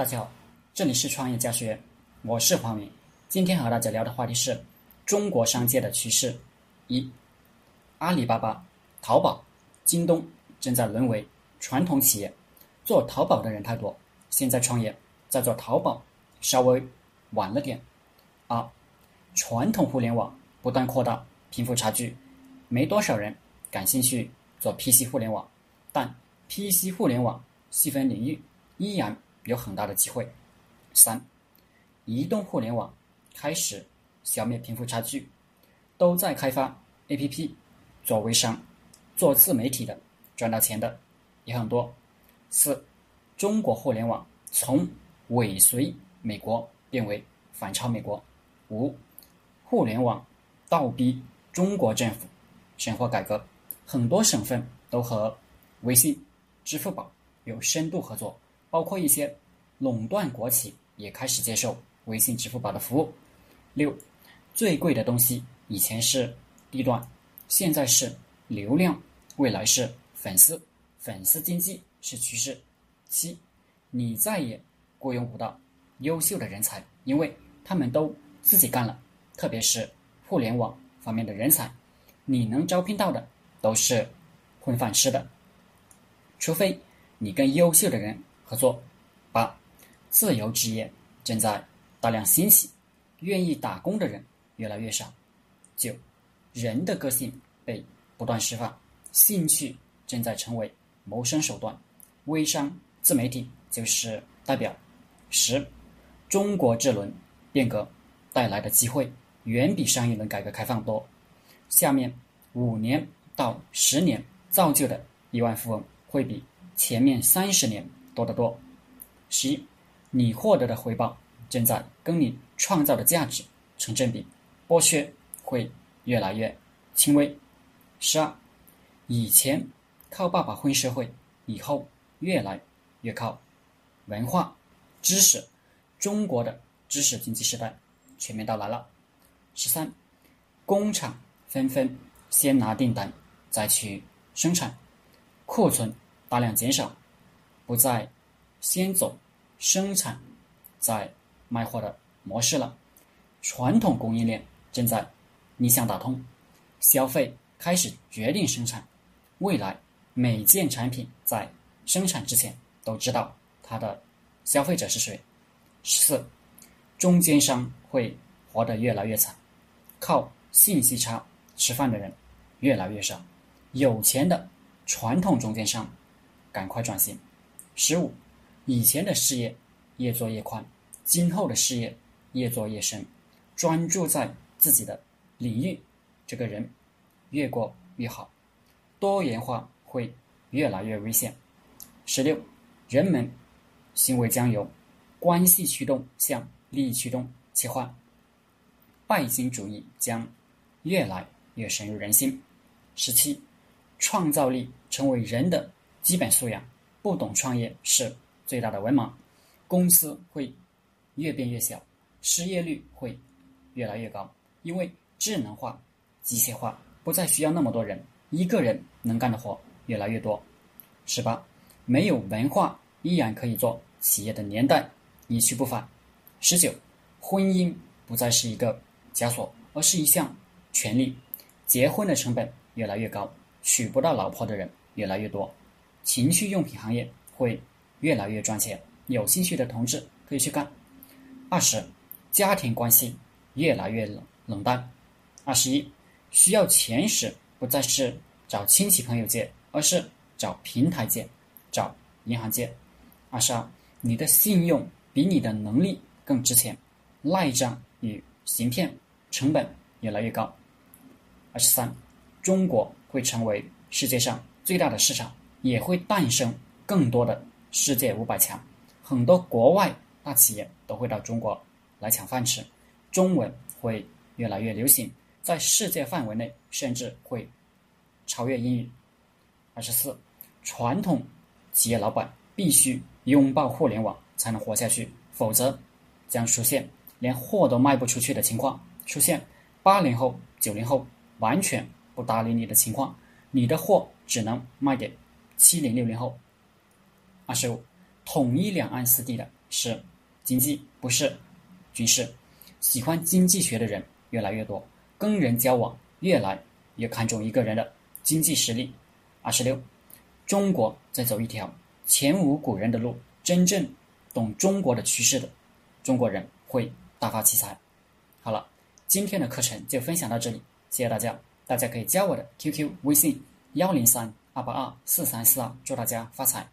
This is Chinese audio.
大家好，这里是创业家学院，我是黄明。今天和大家聊的话题是中国商界的趋势。一，阿里巴巴、淘宝、京东正在沦为传统企业，做淘宝的人太多，现在创业在做淘宝稍微晚了点。二，传统互联网不断扩大贫富差距，没多少人感兴趣做 PC 互联网，但 PC 互联网细分领域依然有很大的机会。三，移动互联网开始消灭贫富差距，都在开发 APP，做微商、做自媒体的赚到钱的也很多。四，中国互联网从尾随美国变为反超美国。五，互联网倒逼中国政府深化改革，很多省份都和微信、支付宝有深度合作，包括一些垄断国企也开始接受微信、支付宝的服务。六，最贵的东西以前是地段，现在是流量，未来是粉丝，粉丝经济是趋势。七，你再也雇佣不到优秀的人才，因为他们都。自己干了，特别是互联网方面的人才，你能招聘到的都是混饭吃的，除非你跟优秀的人合作。八，自由职业正在大量兴起，愿意打工的人越来越少。九，人的个性被不断释放，兴趣正在成为谋生手段，微商、自媒体就是代表。十，中国这轮变革。带来的机会远比上一轮改革开放多。下面五年到十年造就的亿万富翁会比前面三十年多得多。十一，你获得的回报正在跟你创造的价值成正比，剥削会越来越轻微。十二，以前靠爸爸混社会，以后越来越靠文化知识。中国的知识经济时代。全面到来了。十三，工厂纷纷先拿订单再去生产，库存大量减少，不再先走生产再卖货的模式了。传统供应链正在逆向打通，消费开始决定生产。未来每件产品在生产之前都知道它的消费者是谁。十四。中间商会活得越来越惨，靠信息差吃饭的人越来越少，有钱的传统中间商赶快转型。十五，以前的事业越做越宽，今后的事业越做越深，专注在自己的领域，这个人越过越好。多元化会越来越危险。十六，人们行为将由关系驱动向。利益驱动切换，拜金主义将越来越深入人心。十七，创造力成为人的基本素养，不懂创业是最大的文盲。公司会越变越小，失业率会越来越高，因为智能化、机械化不再需要那么多人，一个人能干的活越来越多。十八，没有文化依然可以做企业的年代一去不返。十九，婚姻不再是一个枷锁，而是一项权利。结婚的成本越来越高，娶不到老婆的人越来越多。情趣用品行业会越来越赚钱，有兴趣的同志可以去干。二十，家庭关系越来越冷冷淡。二十一，需要钱时不再是找亲戚朋友借，而是找平台借，找银行借。二十二，你的信用比你的能力。更值钱，赖账与行骗成本越来越高。二十三，中国会成为世界上最大的市场，也会诞生更多的世界五百强，很多国外大企业都会到中国来抢饭吃，中文会越来越流行，在世界范围内甚至会超越英语。二十四，传统企业老板必须拥抱互联网才能活下去，否则。将出现连货都卖不出去的情况，出现八零后、九零后完全不搭理你的情况，你的货只能卖给七零六零后。二十五，统一两岸四地的是经济，不是军事。喜欢经济学的人越来越多，跟人交往越来越看重一个人的经济实力。二十六，中国在走一条前无古人的路，真正懂中国的趋势的中国人会大发奇财。好了，今天的课程就分享到这里，谢谢大家。大家可以加我的 QQ 微信幺零三二八二四三四二，祝大家发财。